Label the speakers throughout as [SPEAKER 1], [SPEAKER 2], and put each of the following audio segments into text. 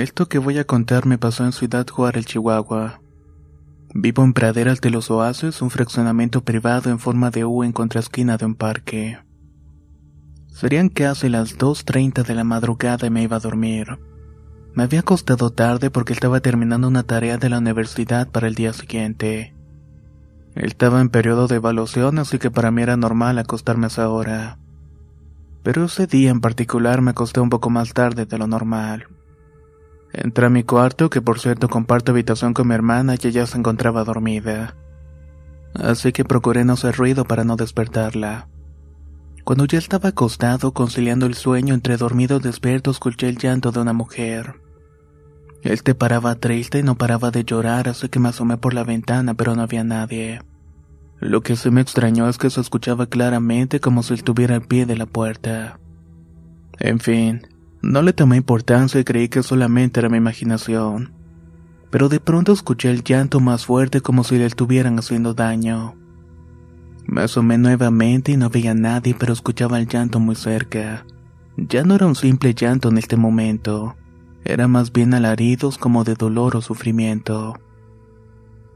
[SPEAKER 1] Esto que voy a contar me pasó en Ciudad Juárez, Chihuahua. Vivo en Praderas de los Oasis, un fraccionamiento privado en forma de U en contraesquina de un parque. Serían casi las 2.30 de la madrugada y me iba a dormir. Me había acostado tarde porque estaba terminando una tarea de la universidad para el día siguiente. Estaba en periodo de evaluación, así que para mí era normal acostarme a esa hora. Pero ese día en particular me acosté un poco más tarde de lo normal. Entré a mi cuarto, que por cierto comparto habitación con mi hermana y ella se encontraba dormida. Así que procuré no hacer ruido para no despertarla. Cuando ya estaba acostado, conciliando el sueño entre dormido y despierto, escuché el llanto de una mujer. Él te paraba triste y no paraba de llorar, así que me asomé por la ventana, pero no había nadie. Lo que sí me extrañó es que se escuchaba claramente como si estuviera al pie de la puerta. En fin, no le tomé importancia y creí que solamente era mi imaginación. Pero de pronto escuché el llanto más fuerte como si le estuvieran haciendo daño. Me asomé nuevamente y no veía a nadie, pero escuchaba el llanto muy cerca. Ya no era un simple llanto en este momento, era más bien alaridos como de dolor o sufrimiento.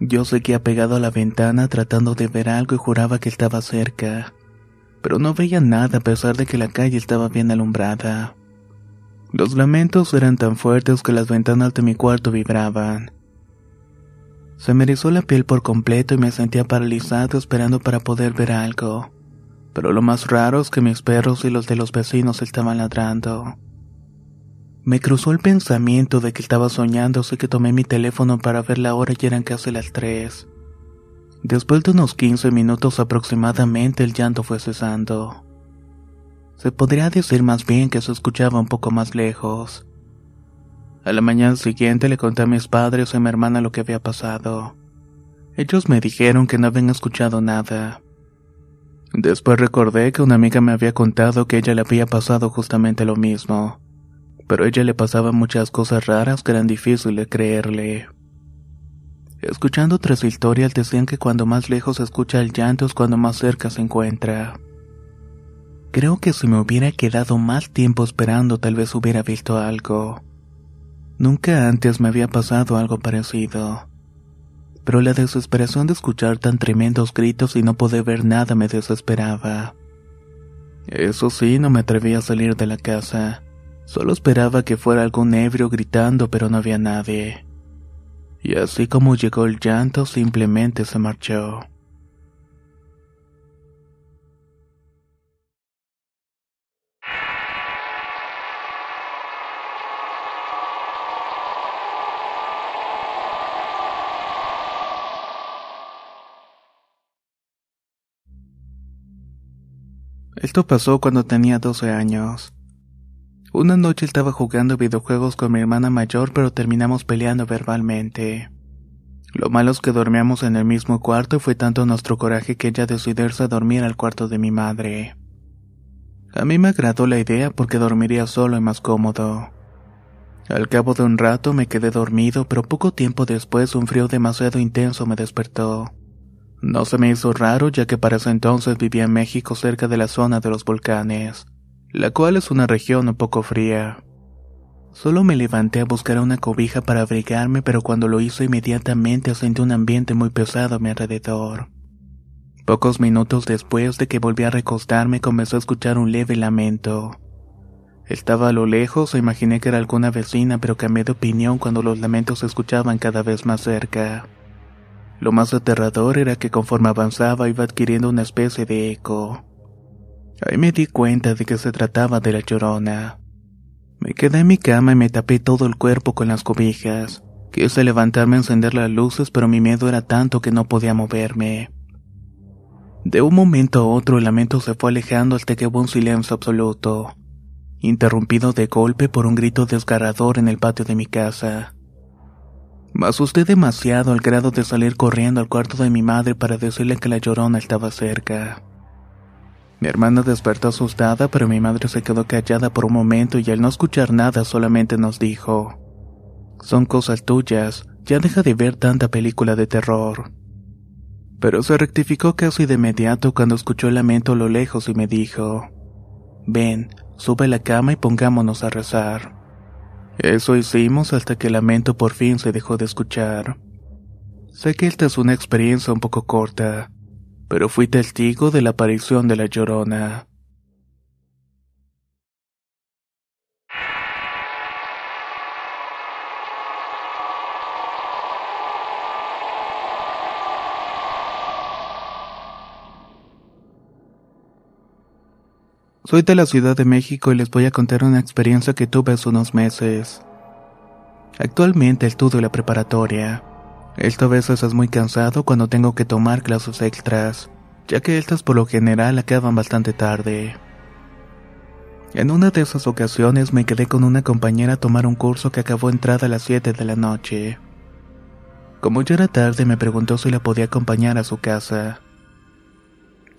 [SPEAKER 1] Yo seguía pegado a la ventana tratando de ver algo y juraba que estaba cerca, pero no veía nada a pesar de que la calle estaba bien alumbrada. Los lamentos eran tan fuertes que las ventanas de mi cuarto vibraban. Se me erizó la piel por completo y me sentía paralizado esperando para poder ver algo. Pero lo más raro es que mis perros y los de los vecinos estaban ladrando. Me cruzó el pensamiento de que estaba soñando, así que tomé mi teléfono para ver la hora y eran casi las tres. Después de unos 15 minutos aproximadamente el llanto fue cesando. Se podría decir más bien que se escuchaba un poco más lejos. A la mañana siguiente le conté a mis padres y a mi hermana lo que había pasado. Ellos me dijeron que no habían escuchado nada. Después recordé que una amiga me había contado que ella le había pasado justamente lo mismo, pero a ella le pasaban muchas cosas raras que eran difíciles de creerle. Escuchando otras historias decían que cuando más lejos se escucha el llanto es cuando más cerca se encuentra. Creo que si me hubiera quedado más tiempo esperando tal vez hubiera visto algo. Nunca antes me había pasado algo parecido. Pero la desesperación de escuchar tan tremendos gritos y no poder ver nada me desesperaba. Eso sí, no me atreví a salir de la casa. Solo esperaba que fuera algún ebrio gritando, pero no había nadie. Y así como llegó el llanto, simplemente se marchó. Esto pasó cuando tenía 12 años. Una noche estaba jugando videojuegos con mi hermana mayor pero terminamos peleando verbalmente. Lo malo es que dormíamos en el mismo cuarto y fue tanto nuestro coraje que ella decidió irse a dormir al cuarto de mi madre. A mí me agradó la idea porque dormiría solo y más cómodo. Al cabo de un rato me quedé dormido, pero poco tiempo después un frío demasiado intenso me despertó. No se me hizo raro ya que para ese entonces vivía en México cerca de la zona de los volcanes, la cual es una región un poco fría. Solo me levanté a buscar una cobija para abrigarme, pero cuando lo hice inmediatamente sentí un ambiente muy pesado a mi alrededor. Pocos minutos después de que volví a recostarme comenzó a escuchar un leve lamento. Estaba a lo lejos e imaginé que era alguna vecina, pero cambié de opinión cuando los lamentos se escuchaban cada vez más cerca. Lo más aterrador era que conforme avanzaba iba adquiriendo una especie de eco. Ahí me di cuenta de que se trataba de la llorona. Me quedé en mi cama y me tapé todo el cuerpo con las cobijas. Quise levantarme a encender las luces, pero mi miedo era tanto que no podía moverme. De un momento a otro el lamento se fue alejando hasta que hubo un silencio absoluto, interrumpido de golpe por un grito desgarrador en el patio de mi casa. Me asusté demasiado al grado de salir corriendo al cuarto de mi madre para decirle que la llorona estaba cerca. Mi hermana despertó asustada, pero mi madre se quedó callada por un momento y al no escuchar nada solamente nos dijo, Son cosas tuyas, ya deja de ver tanta película de terror. Pero se rectificó casi de inmediato cuando escuchó el lamento a lo lejos y me dijo, Ven, sube a la cama y pongámonos a rezar. Eso hicimos hasta que el lamento por fin se dejó de escuchar. Sé que esta es una experiencia un poco corta, pero fui testigo de la aparición de la llorona. Soy de la Ciudad de México y les voy a contar una experiencia que tuve hace unos meses. Actualmente estudio la preparatoria. Esto a veces es muy cansado cuando tengo que tomar clases extras, ya que estas por lo general acaban bastante tarde. En una de esas ocasiones me quedé con una compañera a tomar un curso que acabó entrada a las 7 de la noche. Como ya era tarde me preguntó si la podía acompañar a su casa.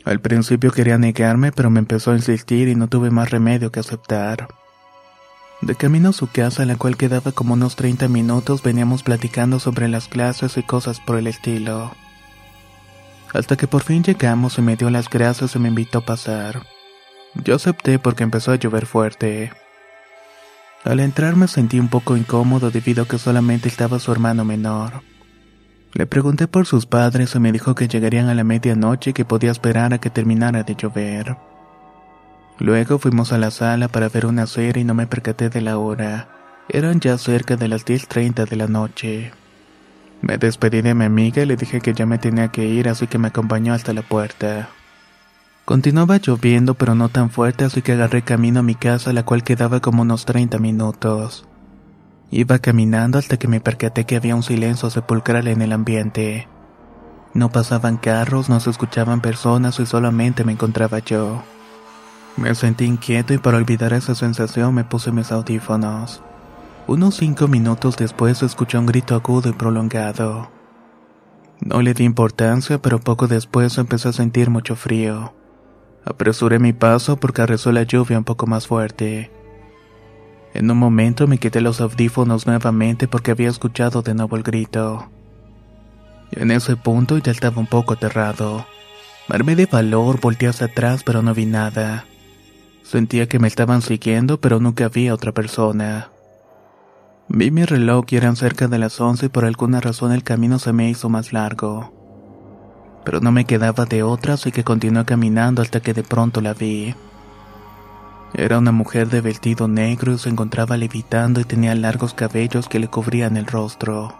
[SPEAKER 1] Al principio quería negarme, pero me empezó a insistir y no tuve más remedio que aceptar. De camino a su casa, la cual quedaba como unos 30 minutos, veníamos platicando sobre las clases y cosas por el estilo. Hasta que por fin llegamos y me dio las gracias y me invitó a pasar. Yo acepté porque empezó a llover fuerte. Al entrar me sentí un poco incómodo debido a que solamente estaba su hermano menor. Le pregunté por sus padres y me dijo que llegarían a la medianoche y que podía esperar a que terminara de llover. Luego fuimos a la sala para ver una serie y no me percaté de la hora. Eran ya cerca de las 10.30 de la noche. Me despedí de mi amiga y le dije que ya me tenía que ir, así que me acompañó hasta la puerta. Continuaba lloviendo, pero no tan fuerte, así que agarré camino a mi casa, la cual quedaba como unos 30 minutos. Iba caminando hasta que me percaté que había un silencio sepulcral en el ambiente. No pasaban carros, no se escuchaban personas y solamente me encontraba yo. Me sentí inquieto y para olvidar esa sensación me puse mis audífonos. Unos cinco minutos después escuché un grito agudo y prolongado. No le di importancia, pero poco después empecé a sentir mucho frío. Apresuré mi paso porque arrasó la lluvia un poco más fuerte. En un momento me quité los audífonos nuevamente porque había escuchado de nuevo el grito. En ese punto ya estaba un poco aterrado. Armé de valor, volteé hacia atrás pero no vi nada. Sentía que me estaban siguiendo pero nunca vi a otra persona. Vi mi reloj y eran cerca de las once y por alguna razón el camino se me hizo más largo. Pero no me quedaba de otra así que continué caminando hasta que de pronto la vi. Era una mujer de vestido negro y se encontraba levitando y tenía largos cabellos que le cubrían el rostro.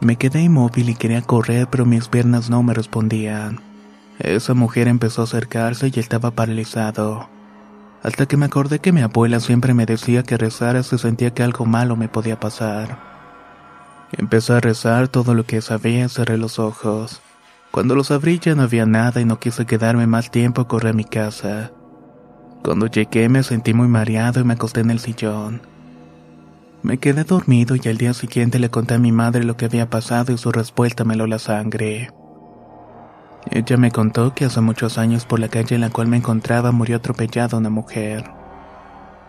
[SPEAKER 1] Me quedé inmóvil y quería correr, pero mis piernas no me respondían. Esa mujer empezó a acercarse y estaba paralizado. Hasta que me acordé que mi abuela siempre me decía que rezara si sentía que algo malo me podía pasar. Empecé a rezar todo lo que sabía y cerré los ojos. Cuando los abrí ya no había nada y no quise quedarme más tiempo, correr a mi casa. Cuando llegué me sentí muy mareado y me acosté en el sillón. Me quedé dormido y al día siguiente le conté a mi madre lo que había pasado y su respuesta me lo la sangre. Ella me contó que hace muchos años por la calle en la cual me encontraba murió atropellada una mujer.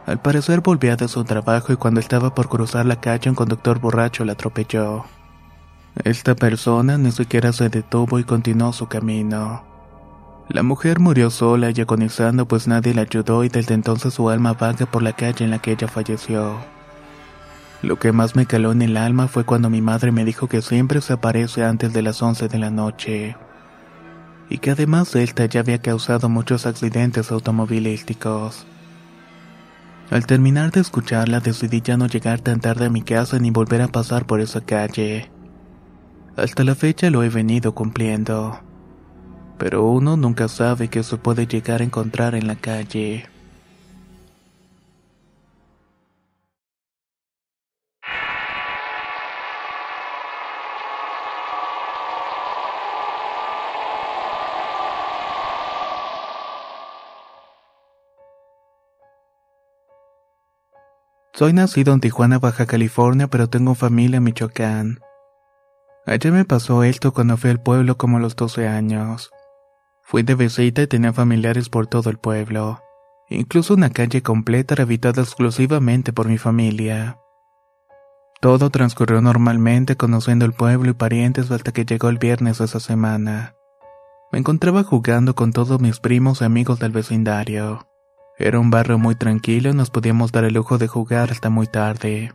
[SPEAKER 1] Al parecer volvía de su trabajo y cuando estaba por cruzar la calle un conductor borracho la atropelló. Esta persona ni siquiera se detuvo y continuó su camino. La mujer murió sola y agonizando pues nadie la ayudó y desde entonces su alma vaga por la calle en la que ella falleció. Lo que más me caló en el alma fue cuando mi madre me dijo que siempre se aparece antes de las 11 de la noche. Y que además Delta ya había causado muchos accidentes automovilísticos. Al terminar de escucharla decidí ya no llegar tan tarde a mi casa ni volver a pasar por esa calle. Hasta la fecha lo he venido cumpliendo. Pero uno nunca sabe qué se puede llegar a encontrar en la calle. Soy nacido en Tijuana, Baja California, pero tengo familia en Michoacán. Allá me pasó esto cuando fui al pueblo como a los 12 años. Fui de visita y tenía familiares por todo el pueblo. Incluso una calle completa era habitada exclusivamente por mi familia. Todo transcurrió normalmente conociendo el pueblo y parientes hasta que llegó el viernes de esa semana. Me encontraba jugando con todos mis primos y amigos del vecindario. Era un barrio muy tranquilo y nos podíamos dar el lujo de jugar hasta muy tarde.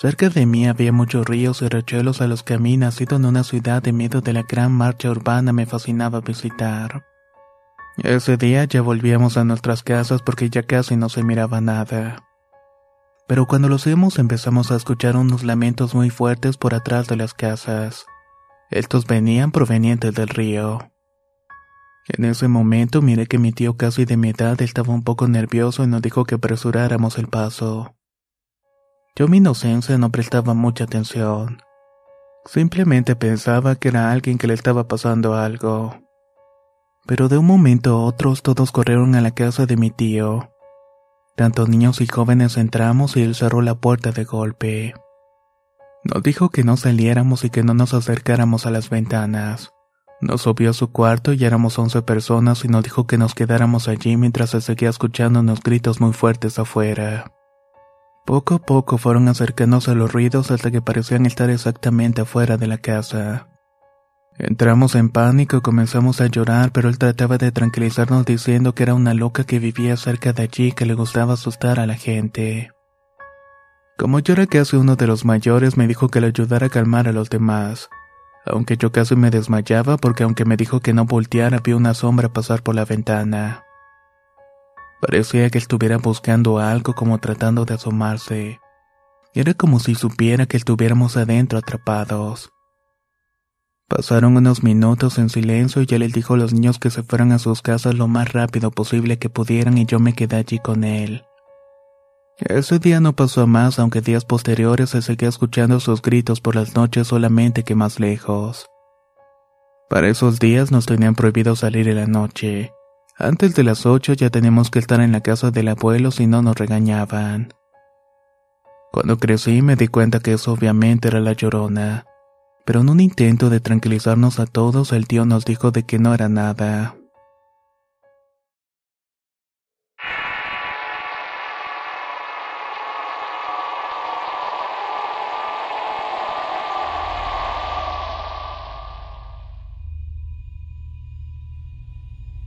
[SPEAKER 1] Cerca de mí había muchos ríos y riachuelos a los que a mí, nacido en una ciudad de medio de la gran marcha urbana, me fascinaba visitar. Ese día ya volvíamos a nuestras casas porque ya casi no se miraba nada. Pero cuando los vimos empezamos a escuchar unos lamentos muy fuertes por atrás de las casas. Estos venían provenientes del río. En ese momento miré que mi tío casi de mi edad estaba un poco nervioso y nos dijo que apresuráramos el paso. Yo mi inocencia no prestaba mucha atención. Simplemente pensaba que era alguien que le estaba pasando algo. Pero de un momento a otro todos corrieron a la casa de mi tío. Tanto niños y jóvenes entramos y él cerró la puerta de golpe. Nos dijo que no saliéramos y que no nos acercáramos a las ventanas. Nos subió a su cuarto y éramos once personas y nos dijo que nos quedáramos allí mientras se seguía escuchando unos gritos muy fuertes afuera. Poco a poco fueron acercándose a los ruidos hasta que parecían estar exactamente afuera de la casa. Entramos en pánico y comenzamos a llorar, pero él trataba de tranquilizarnos diciendo que era una loca que vivía cerca de allí que le gustaba asustar a la gente. Como yo era casi uno de los mayores, me dijo que le ayudara a calmar a los demás aunque yo casi me desmayaba porque aunque me dijo que no volteara vi una sombra pasar por la ventana. Parecía que estuviera buscando algo como tratando de asomarse. Era como si supiera que estuviéramos adentro atrapados. Pasaron unos minutos en silencio y ya les dijo a los niños que se fueran a sus casas lo más rápido posible que pudieran y yo me quedé allí con él. Ese día no pasó a más, aunque días posteriores se seguía escuchando sus gritos por las noches solamente que más lejos. Para esos días nos tenían prohibido salir en la noche. Antes de las ocho ya teníamos que estar en la casa del abuelo si no nos regañaban. Cuando crecí me di cuenta que eso obviamente era la llorona, pero en un intento de tranquilizarnos a todos el tío nos dijo de que no era nada.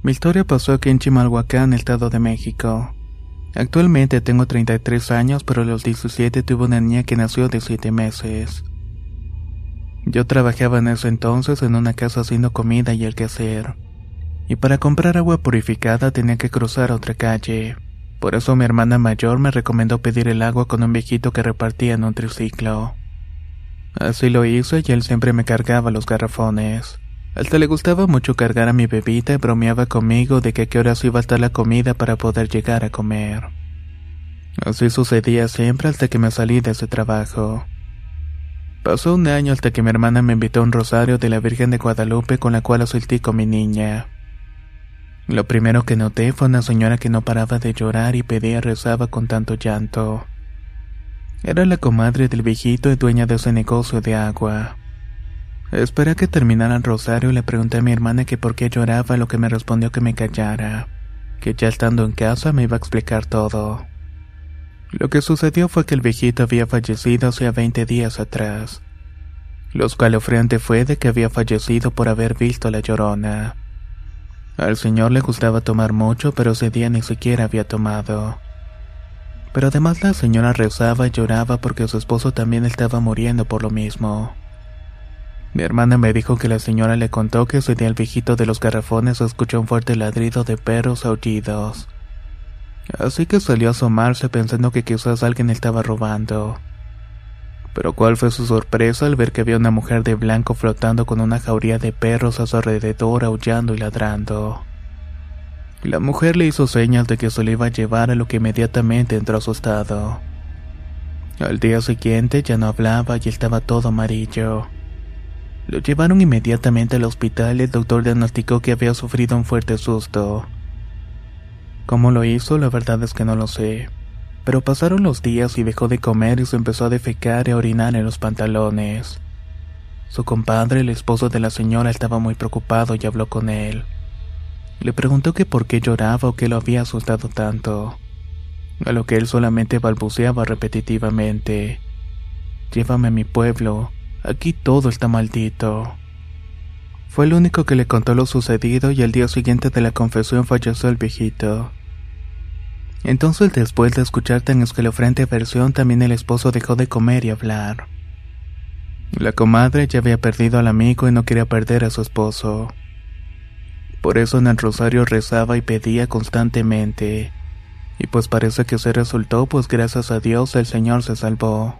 [SPEAKER 1] Mi historia pasó aquí en Chimalhuacán, Estado de México. Actualmente tengo 33 años, pero a los 17 tuve una niña que nació de 7 meses. Yo trabajaba en ese entonces en una casa haciendo comida y el quehacer. Y para comprar agua purificada tenía que cruzar otra calle. Por eso mi hermana mayor me recomendó pedir el agua con un viejito que repartía en un triciclo. Así lo hice y él siempre me cargaba los garrafones. Hasta le gustaba mucho cargar a mi bebita y bromeaba conmigo de que a qué horas iba a estar la comida para poder llegar a comer. Así sucedía siempre hasta que me salí de ese trabajo. Pasó un año hasta que mi hermana me invitó a un rosario de la Virgen de Guadalupe con la cual asistí con mi niña. Lo primero que noté fue una señora que no paraba de llorar y pedía rezaba con tanto llanto. Era la comadre del viejito y dueña de ese negocio de agua. Esperé a que terminara el rosario y le pregunté a mi hermana que por qué lloraba, lo que me respondió que me callara, que ya estando en casa me iba a explicar todo. Lo que sucedió fue que el viejito había fallecido hacía 20 días atrás. Lo escalofriante fue de que había fallecido por haber visto la llorona. Al señor le gustaba tomar mucho, pero ese día ni siquiera había tomado. Pero además la señora rezaba y lloraba porque su esposo también estaba muriendo por lo mismo. Mi hermana me dijo que la señora le contó que ese día el viejito de los garrafones escuchó un fuerte ladrido de perros aullidos. Así que salió a asomarse pensando que quizás alguien estaba robando. Pero cuál fue su sorpresa al ver que había una mujer de blanco flotando con una jauría de perros a su alrededor aullando y ladrando. La mujer le hizo señas de que se le iba a llevar a lo que inmediatamente entró asustado. Al día siguiente ya no hablaba y estaba todo amarillo. Lo llevaron inmediatamente al hospital y el doctor diagnosticó que había sufrido un fuerte susto. ¿Cómo lo hizo? La verdad es que no lo sé. Pero pasaron los días y dejó de comer y se empezó a defecar y a orinar en los pantalones. Su compadre, el esposo de la señora, estaba muy preocupado y habló con él. Le preguntó que por qué lloraba o qué lo había asustado tanto. A lo que él solamente balbuceaba repetitivamente. Llévame a mi pueblo, aquí todo está maldito. Fue el único que le contó lo sucedido y al día siguiente de la confesión falleció el viejito. Entonces después de escuchar tan escalofriante versión también el esposo dejó de comer y hablar. La comadre ya había perdido al amigo y no quería perder a su esposo. Por eso en el rosario rezaba y pedía constantemente. Y pues parece que se resultó, pues gracias a Dios el Señor se salvó.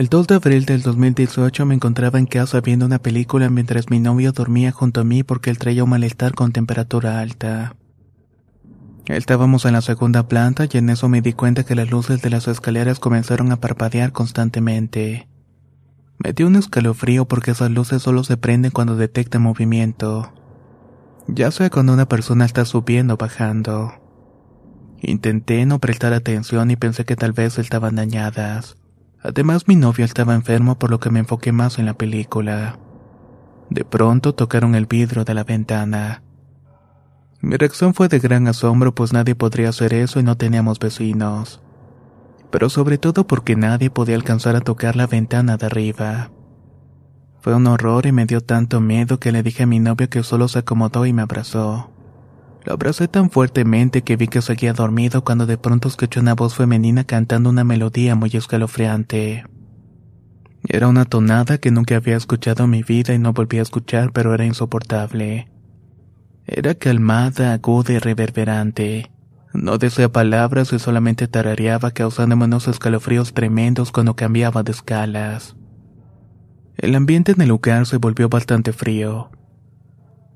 [SPEAKER 1] El 2 de abril del 2018 me encontraba en casa viendo una película mientras mi novio dormía junto a mí porque él traía un malestar con temperatura alta. Estábamos en la segunda planta y en eso me di cuenta que las luces de las escaleras comenzaron a parpadear constantemente. Me dio un escalofrío porque esas luces solo se prenden cuando detectan movimiento. Ya sea cuando una persona está subiendo o bajando. Intenté no prestar atención y pensé que tal vez estaban dañadas. Además mi novio estaba enfermo por lo que me enfoqué más en la película. De pronto tocaron el vidrio de la ventana. Mi reacción fue de gran asombro pues nadie podría hacer eso y no teníamos vecinos. Pero sobre todo porque nadie podía alcanzar a tocar la ventana de arriba. Fue un horror y me dio tanto miedo que le dije a mi novio que solo se acomodó y me abrazó. Lo abracé tan fuertemente que vi que seguía dormido cuando de pronto escuché una voz femenina cantando una melodía muy escalofriante. Era una tonada que nunca había escuchado en mi vida y no volví a escuchar, pero era insoportable. Era calmada, aguda y reverberante. No decía palabras y solamente tarareaba causándome unos escalofríos tremendos cuando cambiaba de escalas. El ambiente en el lugar se volvió bastante frío.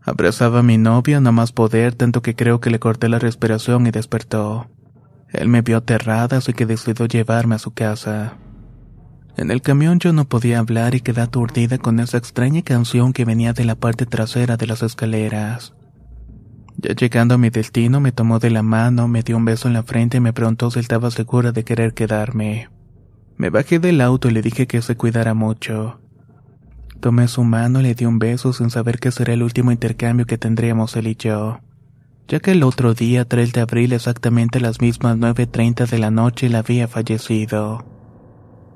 [SPEAKER 1] Abrazaba a mi novia no más poder, tanto que creo que le corté la respiración y despertó. Él me vio aterrada, así que decidió llevarme a su casa. En el camión yo no podía hablar y quedé aturdida con esa extraña canción que venía de la parte trasera de las escaleras. Ya llegando a mi destino me tomó de la mano, me dio un beso en la frente y me preguntó si estaba segura de querer quedarme. Me bajé del auto y le dije que se cuidara mucho. Tomé su mano y le di un beso sin saber que sería el último intercambio que tendríamos él y yo, ya que el otro día, 3 de abril, exactamente a las mismas 9.30 de la noche, la había fallecido.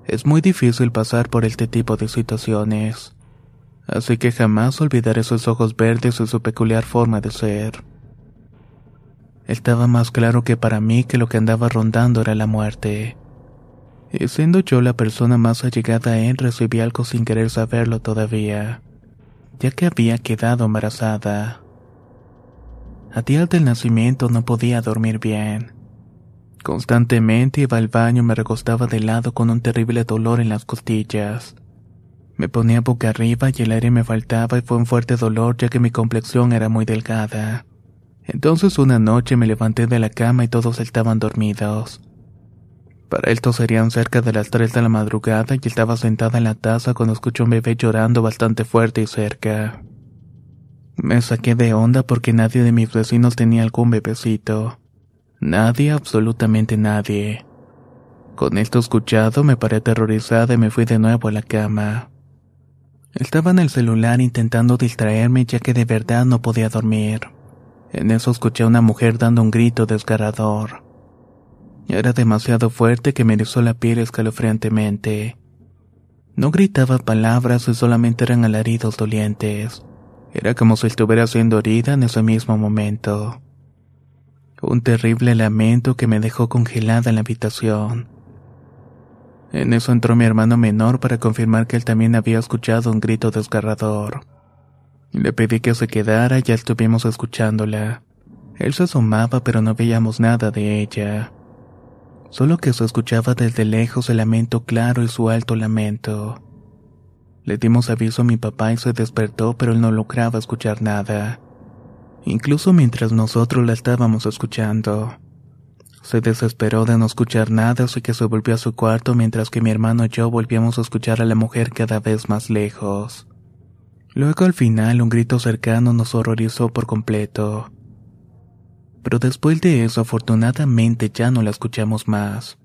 [SPEAKER 1] Es muy difícil pasar por este tipo de situaciones, así que jamás olvidaré sus ojos verdes y su peculiar forma de ser. Estaba más claro que para mí que lo que andaba rondando era la muerte. Y siendo yo la persona más allegada a él, recibí algo sin querer saberlo todavía, ya que había quedado embarazada. A días del nacimiento no podía dormir bien. Constantemente iba al baño y me recostaba de lado con un terrible dolor en las costillas. Me ponía boca arriba y el aire me faltaba y fue un fuerte dolor ya que mi complexión era muy delgada. Entonces una noche me levanté de la cama y todos estaban dormidos. Para esto serían cerca de las 3 de la madrugada y estaba sentada en la taza cuando escuché un bebé llorando bastante fuerte y cerca. Me saqué de onda porque nadie de mis vecinos tenía algún bebecito. Nadie, absolutamente nadie. Con esto escuchado me paré aterrorizada y me fui de nuevo a la cama. Estaba en el celular intentando distraerme ya que de verdad no podía dormir. En eso escuché a una mujer dando un grito desgarrador. Era demasiado fuerte que me erizó la piel escalofriantemente. No gritaba palabras y solamente eran alaridos dolientes. Era como si estuviera siendo herida en ese mismo momento. Un terrible lamento que me dejó congelada en la habitación. En eso entró mi hermano menor para confirmar que él también había escuchado un grito desgarrador. Le pedí que se quedara y ya estuvimos escuchándola. Él se asomaba pero no veíamos nada de ella solo que se escuchaba desde lejos el lamento claro y su alto lamento. Le dimos aviso a mi papá y se despertó, pero él no lograba escuchar nada, incluso mientras nosotros la estábamos escuchando. Se desesperó de no escuchar nada, así que se volvió a su cuarto mientras que mi hermano y yo volvíamos a escuchar a la mujer cada vez más lejos. Luego al final un grito cercano nos horrorizó por completo pero después de eso afortunadamente ya no la escuchamos más.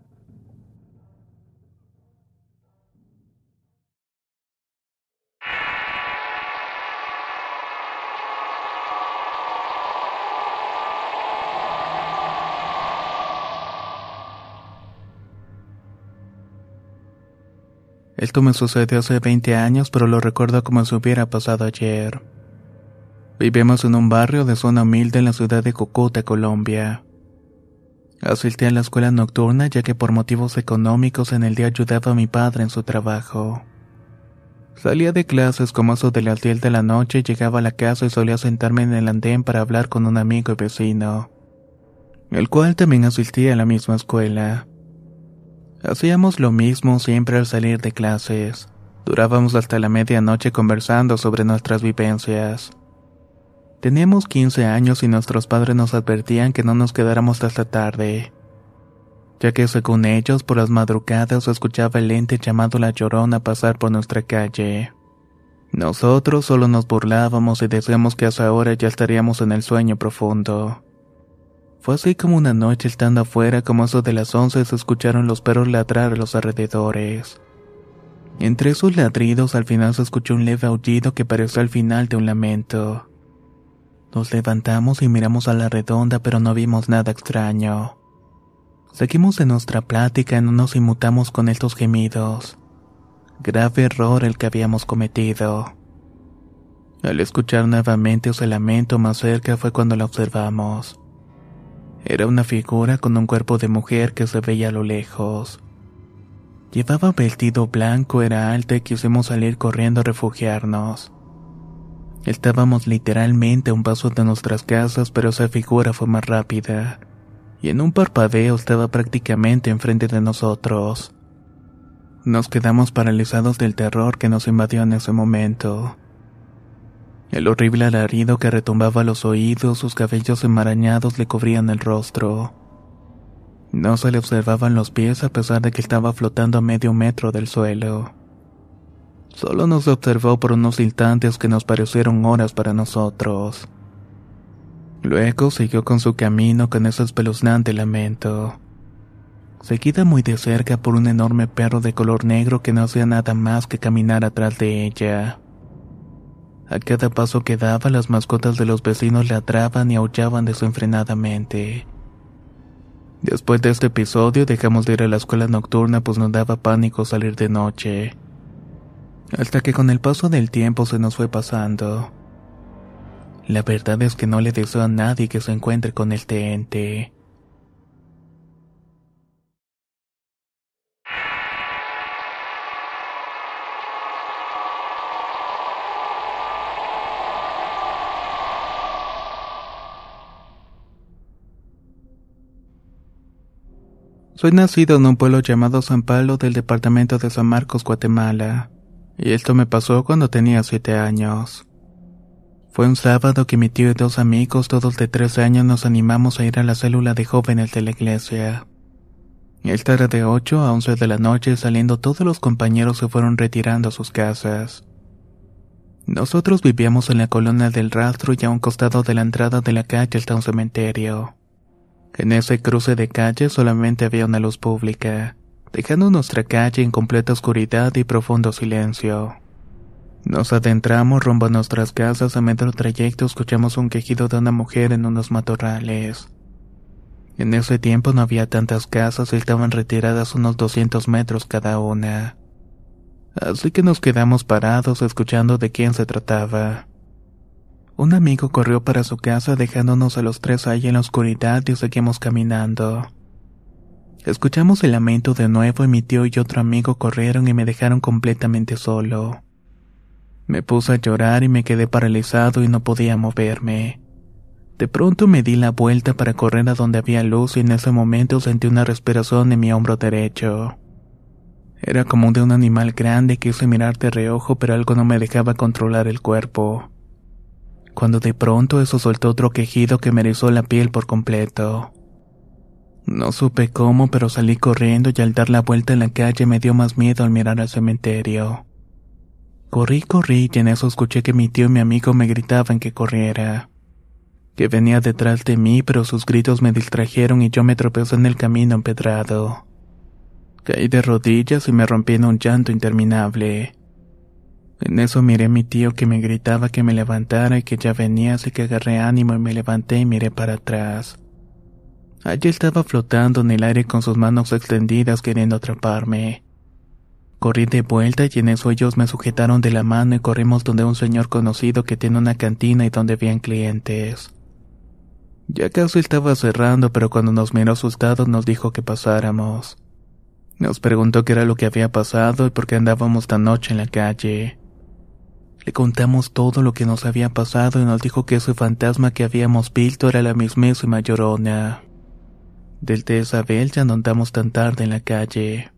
[SPEAKER 1] Esto me sucedió hace 20 años, pero lo recuerdo como si hubiera pasado ayer. Vivimos en un barrio de zona humilde en la ciudad de Cúcuta, Colombia. Asistí a la escuela nocturna ya que por motivos económicos en el día ayudaba a mi padre en su trabajo. Salía de clases como eso de las 10 de la noche, llegaba a la casa y solía sentarme en el andén para hablar con un amigo y vecino, el cual también asistía a la misma escuela. Hacíamos lo mismo siempre al salir de clases. Durábamos hasta la medianoche conversando sobre nuestras vivencias. Teníamos 15 años y nuestros padres nos advertían que no nos quedáramos hasta tarde, ya que según ellos por las madrugadas escuchaba el ente llamado La Llorona pasar por nuestra calle. Nosotros solo nos burlábamos y decíamos que hasta ahora ya estaríamos en el sueño profundo. Fue así como una noche estando afuera como eso de las once se escucharon los perros ladrar a los alrededores. Entre esos ladridos al final se escuchó un leve aullido que pareció al final de un lamento. Nos levantamos y miramos a la redonda pero no vimos nada extraño. Seguimos en nuestra plática y no nos inmutamos con estos gemidos. Grave error el que habíamos cometido. Al escuchar nuevamente ese lamento más cerca fue cuando la observamos. Era una figura con un cuerpo de mujer que se veía a lo lejos. Llevaba vestido blanco, era alta y quisimos salir corriendo a refugiarnos. Estábamos literalmente a un paso de nuestras casas, pero esa figura fue más rápida, y en un parpadeo estaba prácticamente enfrente de nosotros. Nos quedamos paralizados del terror que nos invadió en ese momento. El horrible alarido que retumbaba los oídos, sus cabellos enmarañados le cubrían el rostro. No se le observaban los pies a pesar de que estaba flotando a medio metro del suelo. Solo nos observó por unos instantes que nos parecieron horas para nosotros. Luego siguió con su camino con ese espeluznante lamento. Seguida muy de cerca por un enorme perro de color negro que no hacía nada más que caminar atrás de ella. A cada paso que daba, las mascotas de los vecinos ladraban y aullaban desenfrenadamente. Después de este episodio dejamos de ir a la escuela nocturna pues nos daba pánico salir de noche hasta que con el paso del tiempo se nos fue pasando. La verdad es que no le deseo a nadie que se encuentre con el ente. Soy nacido en un pueblo llamado San Pablo del departamento de San Marcos, Guatemala. Y esto me pasó cuando tenía siete años. Fue un sábado que mi tío y dos amigos, todos de tres años, nos animamos a ir a la célula de jóvenes de la iglesia. Esta era de 8 a 11 de la noche, saliendo todos los compañeros se fueron retirando a sus casas. Nosotros vivíamos en la colonia del rastro y a un costado de la entrada de la calle está un cementerio. En ese cruce de calles solamente había una luz pública dejando nuestra calle en completa oscuridad y profundo silencio. Nos adentramos rumbo a nuestras casas a medio trayecto escuchamos un quejido de una mujer en unos matorrales. En ese tiempo no había tantas casas y estaban retiradas unos 200 metros cada una. Así que nos quedamos parados escuchando de quién se trataba. Un amigo corrió para su casa dejándonos a los tres ahí en la oscuridad y seguimos caminando. Escuchamos el lamento de nuevo y mi tío y otro amigo corrieron y me dejaron completamente solo. Me puse a llorar y me quedé paralizado y no podía moverme. De pronto me di la vuelta para correr a donde había luz y en ese momento sentí una respiración en mi hombro derecho. Era como de un animal grande que quise mirar de reojo pero algo no me dejaba controlar el cuerpo. Cuando de pronto eso soltó otro quejido que me erizó la piel por completo. No supe cómo, pero salí corriendo y al dar la vuelta en la calle me dio más miedo al mirar al cementerio. Corrí, corrí y en eso escuché que mi tío y mi amigo me gritaban que corriera. Que venía detrás de mí, pero sus gritos me distrajeron y yo me tropecé en el camino empedrado. Caí de rodillas y me rompí en un llanto interminable. En eso miré a mi tío que me gritaba que me levantara y que ya venía, así que agarré ánimo y me levanté y miré para atrás. Allí estaba flotando en el aire con sus manos extendidas queriendo atraparme. Corrí de vuelta y en eso ellos me sujetaron de la mano y corrimos donde un señor conocido que tiene una cantina y donde habían clientes. Ya casi estaba cerrando, pero cuando nos miró asustados nos dijo que pasáramos. Nos preguntó qué era lo que había pasado y por qué andábamos tan noche en la calle. Le contamos todo lo que nos había pasado y nos dijo que ese fantasma que habíamos visto era la mismísima llorona. Desde esa vez ya no andamos tan tarde en la calle.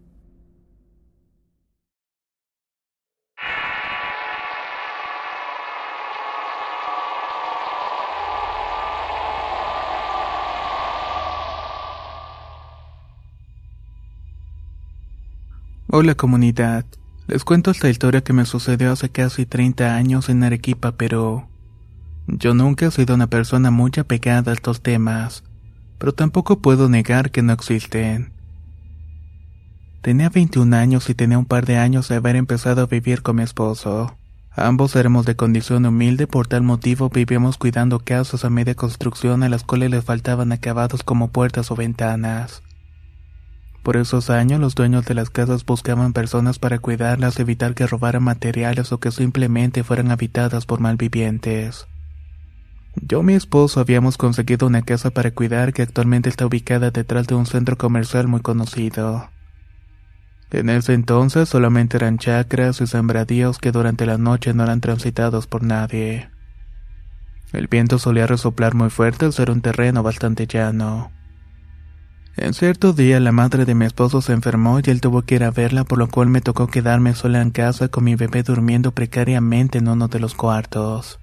[SPEAKER 1] Hola comunidad, les cuento esta historia que me sucedió hace casi 30 años en Arequipa, pero yo nunca he sido una persona muy apegada a estos temas pero tampoco puedo negar que no existen. Tenía 21 años y tenía un par de años de haber empezado a vivir con mi esposo. Ambos éramos de condición humilde, por tal motivo vivíamos cuidando casas a media construcción a las cuales les faltaban acabados como puertas o ventanas. Por esos años los dueños de las casas buscaban personas para cuidarlas, evitar que robaran materiales o que simplemente fueran habitadas por malvivientes. Yo y mi esposo habíamos conseguido una casa para cuidar que actualmente está ubicada detrás de un centro comercial muy conocido. En ese entonces solamente eran chacras y sembradíos que durante la noche no eran transitados por nadie. El viento solía resoplar muy fuerte al ser un terreno bastante llano. En cierto día la madre de mi esposo se enfermó y él tuvo que ir a verla, por lo cual me tocó quedarme sola en casa con mi bebé durmiendo precariamente en uno de los cuartos.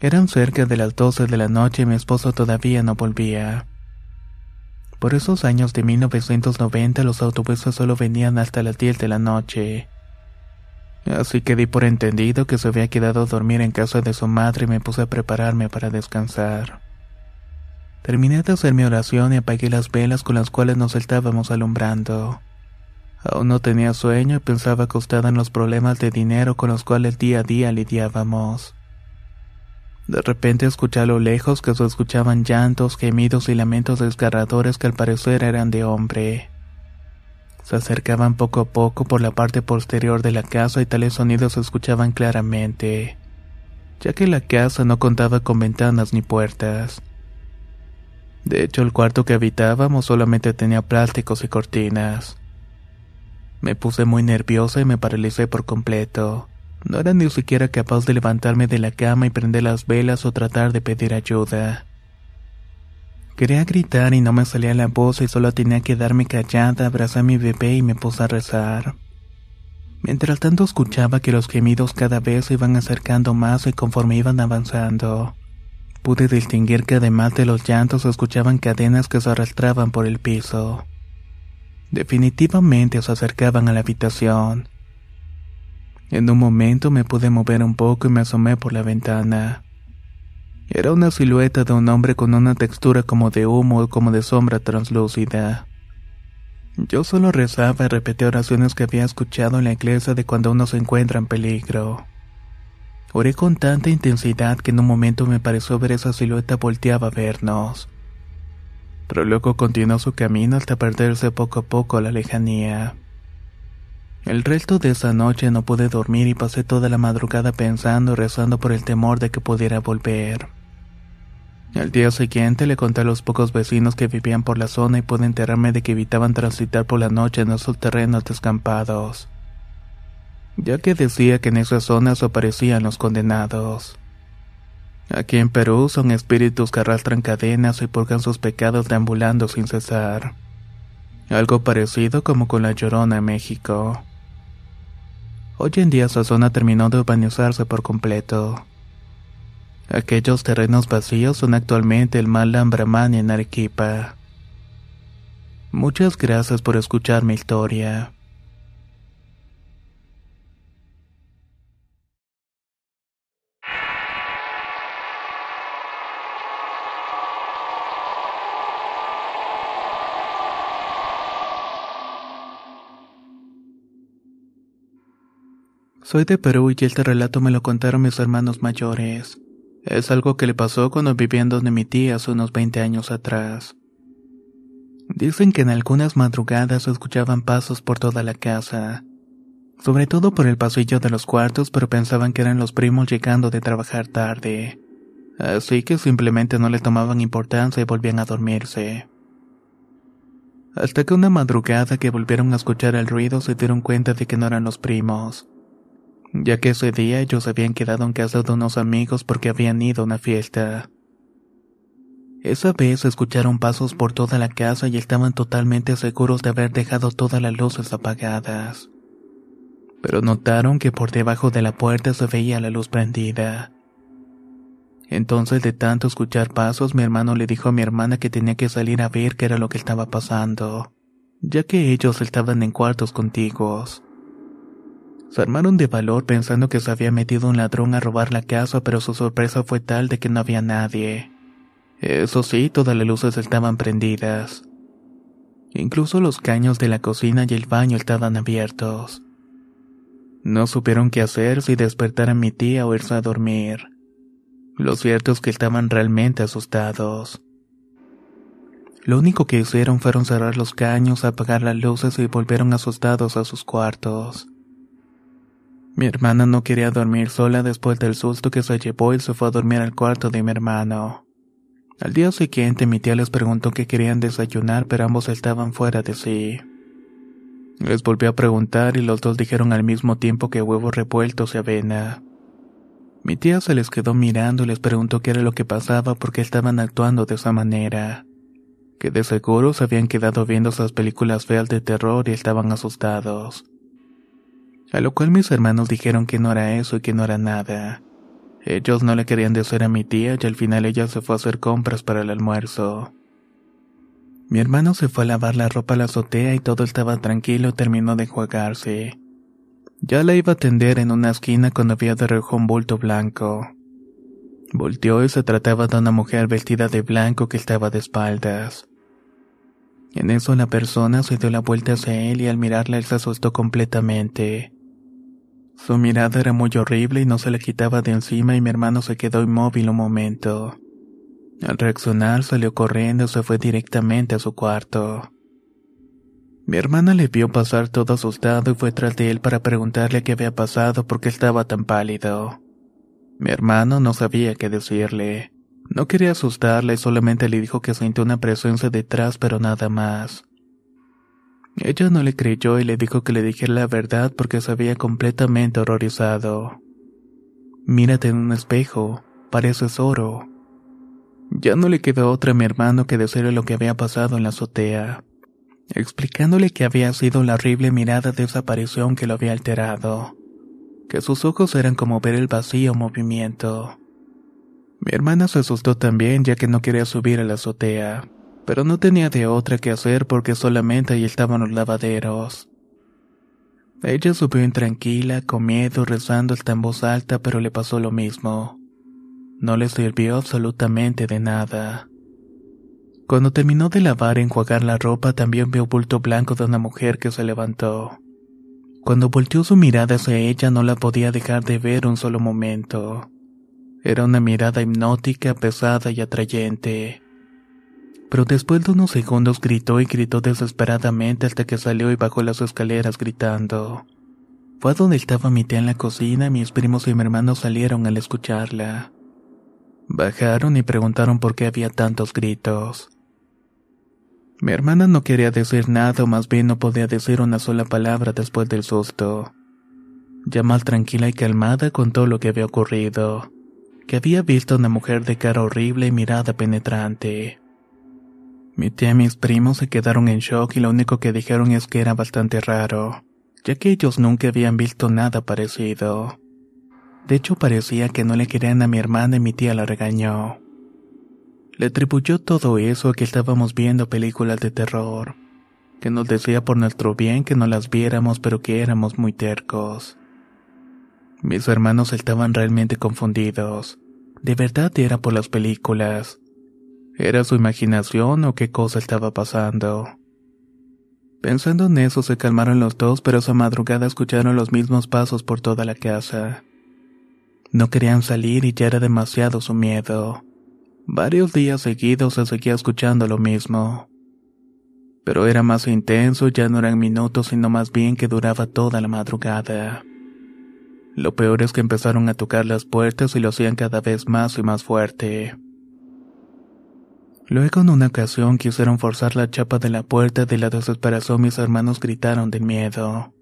[SPEAKER 1] Eran cerca de las doce de la noche y mi esposo todavía no volvía. Por esos años de 1990 los autobuses solo venían hasta las 10 de la noche. Así que di por entendido que se había quedado a dormir en casa de su madre y me puse a prepararme para descansar. Terminé de hacer mi oración y apagué las velas con las cuales nos estábamos alumbrando. Aún no tenía sueño y pensaba acostada en los problemas de dinero con los cuales día a día lidiábamos. De repente escuché a lo lejos que se escuchaban llantos, gemidos y lamentos desgarradores que al parecer eran de hombre. Se acercaban poco a poco por la parte posterior de la casa y tales sonidos se escuchaban claramente, ya que la casa no contaba con ventanas ni puertas. De hecho, el cuarto que habitábamos solamente tenía plásticos y cortinas. Me puse muy nerviosa y me paralicé por completo. No era ni siquiera capaz de levantarme de la cama y prender las velas o tratar de pedir ayuda. Quería gritar y no me salía la voz y solo tenía que darme callada, abrazar a mi bebé y me puse a rezar. Mientras tanto escuchaba que los gemidos cada vez se iban acercando más y conforme iban avanzando. Pude distinguir que además de los llantos escuchaban cadenas que se arrastraban por el piso. Definitivamente se acercaban a la habitación. En un momento me pude mover un poco y me asomé por la ventana. Era una silueta de un hombre con una textura como de humo o como de sombra translúcida. Yo solo rezaba y repetía oraciones que había escuchado en la iglesia de cuando uno se encuentra en peligro. Oré con tanta intensidad que en un momento me pareció ver esa silueta volteaba a vernos. Pero luego continuó su camino hasta perderse poco a poco a la lejanía. El resto de esa noche no pude dormir y pasé toda la madrugada pensando y rezando por el temor de que pudiera volver. Al día siguiente le conté a los pocos vecinos que vivían por la zona y pude enterarme de que evitaban transitar por la noche en esos terrenos descampados ya que decía que en esas zonas aparecían los condenados. Aquí en Perú son espíritus que arrastran cadenas y purgan sus pecados deambulando sin cesar. Algo parecido como con la Llorona en México. Hoy en día esa zona terminó de urbanizarse por completo. Aquellos terrenos vacíos son actualmente el Malam en Arequipa. Muchas gracias por escuchar mi historia. Soy de Perú y este relato me lo contaron mis hermanos mayores. Es algo que le pasó cuando vivían donde mi tía hace unos 20 años atrás. Dicen que en algunas madrugadas escuchaban pasos por toda la casa, sobre todo por el pasillo de los cuartos, pero pensaban que eran los primos llegando de trabajar tarde. Así que simplemente no le tomaban importancia y volvían a dormirse. Hasta que una madrugada que volvieron a escuchar el ruido se dieron cuenta de que no eran los primos ya que ese día ellos habían quedado en casa de unos amigos porque habían ido a una fiesta. Esa vez escucharon pasos por toda la casa y estaban totalmente seguros de haber dejado todas las luces apagadas. Pero notaron que por debajo de la puerta se veía la luz prendida. Entonces de tanto escuchar pasos mi hermano le dijo a mi hermana que tenía que salir a ver qué era lo que estaba pasando. ya que ellos estaban en cuartos contiguos. Se armaron de valor pensando que se había metido un ladrón a robar la casa, pero su sorpresa fue tal de que no había nadie. Eso sí, todas las luces estaban prendidas. Incluso los caños de la cocina y el baño estaban abiertos. No supieron qué hacer si despertar a mi tía o irse a dormir. Lo cierto es que estaban realmente asustados. Lo único que hicieron fueron cerrar los caños, apagar las luces y volvieron asustados a sus cuartos. Mi hermana no quería dormir sola después del susto que se llevó y se fue a dormir al cuarto de mi hermano. Al día siguiente mi tía les preguntó qué querían desayunar, pero ambos estaban fuera de sí. Les volvió a preguntar y los dos dijeron al mismo tiempo que huevos revueltos y avena. Mi tía se les quedó mirando y les preguntó qué era lo que pasaba porque estaban actuando de esa manera. Que de seguro se habían quedado viendo esas películas feas de terror y estaban asustados. A lo cual mis hermanos dijeron que no era eso y que no era nada. Ellos no le querían decir a mi tía y al final ella se fue a hacer compras para el almuerzo. Mi hermano se fue a lavar la ropa a la azotea y todo estaba tranquilo y terminó de enjuagarse. Ya la iba a tender en una esquina cuando había de reojo un bulto blanco. Volteó y se trataba de una mujer vestida de blanco que estaba de espaldas. En eso la persona se dio la vuelta hacia él y al mirarla él se asustó completamente. Su mirada era muy horrible y no se le quitaba de encima y mi hermano se quedó inmóvil un momento. Al reaccionar salió corriendo y se fue directamente a su cuarto. Mi hermana le vio pasar todo asustado y fue tras de él para preguntarle qué había pasado porque estaba tan pálido. Mi hermano no sabía qué decirle. No quería asustarle, solamente le dijo que sintió una presencia detrás, pero nada más. Ella no le creyó y le dijo que le dijera la verdad porque se había completamente horrorizado. Mírate en un espejo, pareces oro. Ya no le quedó otra a mi hermano que decirle lo que había pasado en la azotea, explicándole que había sido la horrible mirada de esa aparición que lo había alterado, que sus ojos eran como ver el vacío movimiento. Mi hermana se asustó también ya que no quería subir a la azotea pero no tenía de otra que hacer porque solamente ahí estaban los lavaderos. Ella subió intranquila, con miedo, rezando hasta en voz alta, pero le pasó lo mismo. No le sirvió absolutamente de nada. Cuando terminó de lavar y enjuagar la ropa, también vio bulto blanco de una mujer que se levantó. Cuando volteó su mirada hacia ella, no la podía dejar de ver un solo momento. Era una mirada hipnótica, pesada y atrayente pero después de unos segundos gritó y gritó desesperadamente hasta que salió y bajó las escaleras gritando. Fue a donde estaba mi tía en la cocina y mis primos y mi hermano salieron al escucharla. Bajaron y preguntaron por qué había tantos gritos. Mi hermana no quería decir nada o más bien no podía decir una sola palabra después del susto. Ya más tranquila y calmada contó lo que había ocurrido, que había visto una mujer de cara horrible y mirada penetrante. Mi tía y mis primos se quedaron en shock y lo único que dijeron es que era bastante raro, ya que ellos nunca habían visto nada parecido. De hecho parecía que no le querían a mi hermana y mi tía la regañó. Le atribuyó todo eso a que estábamos viendo películas de terror, que nos decía por nuestro bien que no las viéramos pero que éramos muy tercos. Mis hermanos estaban realmente confundidos. De verdad era por las películas ¿Era su imaginación o qué cosa estaba pasando? Pensando en eso se calmaron los dos, pero esa madrugada escucharon los mismos pasos por toda la casa. No querían salir y ya era demasiado su miedo. Varios días seguidos se seguía escuchando lo mismo. Pero era más intenso, ya no eran minutos, sino más bien que duraba toda la madrugada. Lo peor es que empezaron a tocar las puertas y lo hacían cada vez más y más fuerte. Luego en una ocasión quisieron forzar la chapa de la puerta de la desesperación mis hermanos gritaron de miedo.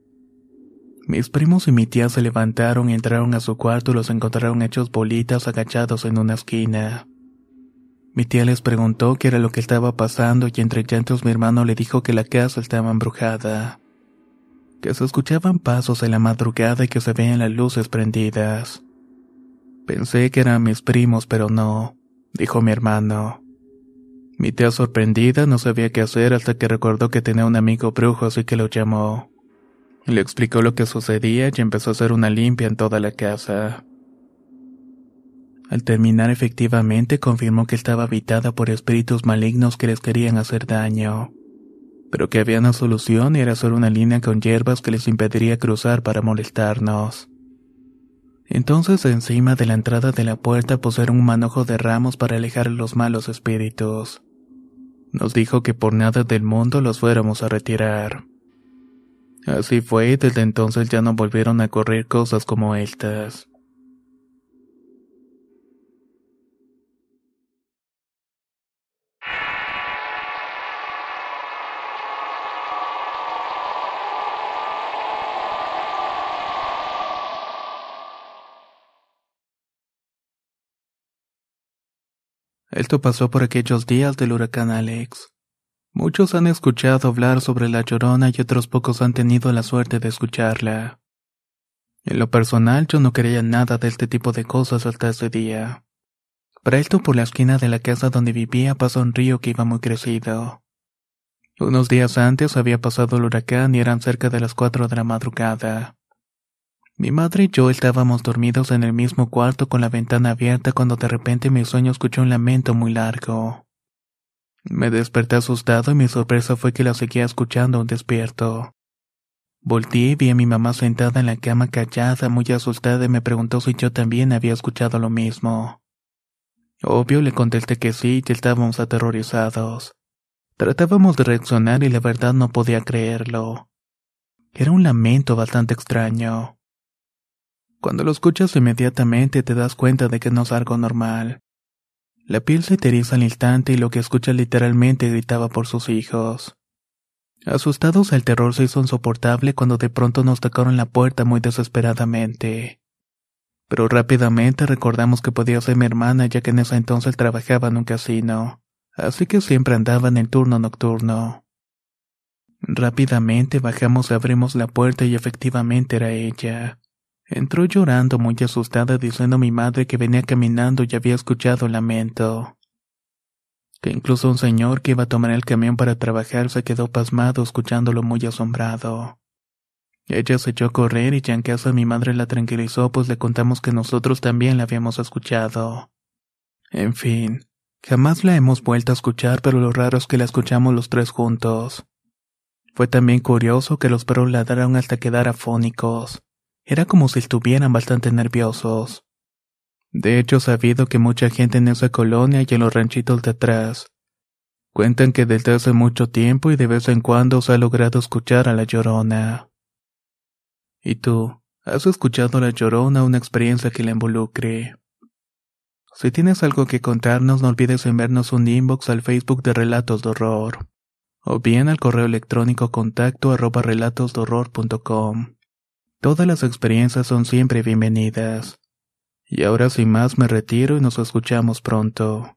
[SPEAKER 1] Mis primos y mi tía se levantaron y entraron a su cuarto y los encontraron hechos bolitas agachados en una esquina. Mi tía les preguntó qué era lo que estaba pasando y entre llantos mi hermano le dijo que la casa estaba embrujada, que se escuchaban pasos en la madrugada y que se veían las luces prendidas. Pensé que eran mis primos, pero no, dijo mi hermano. Mi tía sorprendida no sabía qué hacer hasta que recordó que tenía un amigo brujo así que lo llamó. Le explicó lo que sucedía y empezó a hacer una limpia en toda la casa. Al terminar efectivamente confirmó que estaba habitada por espíritus malignos que les querían hacer daño, pero que había una solución y era solo una línea con hierbas que les impediría cruzar para molestarnos. Entonces encima de la entrada de la puerta pusieron un manojo de ramos para alejar a los malos espíritus. Nos dijo que por nada del mundo los fuéramos a retirar. Así fue y desde entonces ya no volvieron a correr cosas como estas. Esto pasó por aquellos días del huracán Alex. Muchos han escuchado hablar sobre la llorona y otros pocos han tenido la suerte de escucharla. En lo personal yo no creía nada de este tipo de cosas hasta ese día. Para esto por la esquina de la casa donde vivía pasó un río que iba muy crecido. Unos días antes había pasado el huracán y eran cerca de las cuatro de la madrugada. Mi madre y yo estábamos dormidos en el mismo cuarto con la ventana abierta cuando de repente mi sueño escuchó un lamento muy largo. Me desperté asustado y mi sorpresa fue que la seguía escuchando un despierto. Volté y vi a mi mamá sentada en la cama callada, muy asustada y me preguntó si yo también había escuchado lo mismo. Obvio le contesté que sí y estábamos aterrorizados. Tratábamos de reaccionar y la verdad no podía creerlo. Era un lamento bastante extraño. Cuando lo escuchas inmediatamente te das cuenta de que no es algo normal. La piel se te al instante y lo que escuchas literalmente gritaba por sus hijos. Asustados el terror se hizo insoportable cuando de pronto nos tocaron la puerta muy desesperadamente. Pero rápidamente recordamos que podía ser mi hermana ya que en ese entonces trabajaba en un casino, así que siempre andaba en el turno nocturno. Rápidamente bajamos y abrimos la puerta y efectivamente era ella. Entró llorando muy asustada diciendo a mi madre que venía caminando y había escuchado el lamento. Que incluso un señor que iba a tomar el camión para trabajar se quedó pasmado escuchándolo muy asombrado. Ella se echó a correr y ya en casa mi madre la tranquilizó pues le contamos que nosotros también la habíamos escuchado. En fin, jamás la hemos vuelto a escuchar pero lo raro es que la escuchamos los tres juntos. Fue también curioso que los perros ladraron hasta quedar afónicos. Era como si estuvieran bastante nerviosos. De hecho, sabido que mucha gente en esa colonia y en los ranchitos de atrás cuentan que desde hace mucho tiempo y de vez en cuando se ha logrado escuchar a la llorona. ¿Y tú? ¿Has escuchado a la llorona una experiencia que la involucre? Si tienes algo que contarnos, no olvides enviarnos un inbox al Facebook de Relatos de Horror, o bien al correo electrónico contacto arroba relatosdehorror.com. Todas las experiencias son siempre bienvenidas. Y ahora sin más me retiro y nos escuchamos pronto.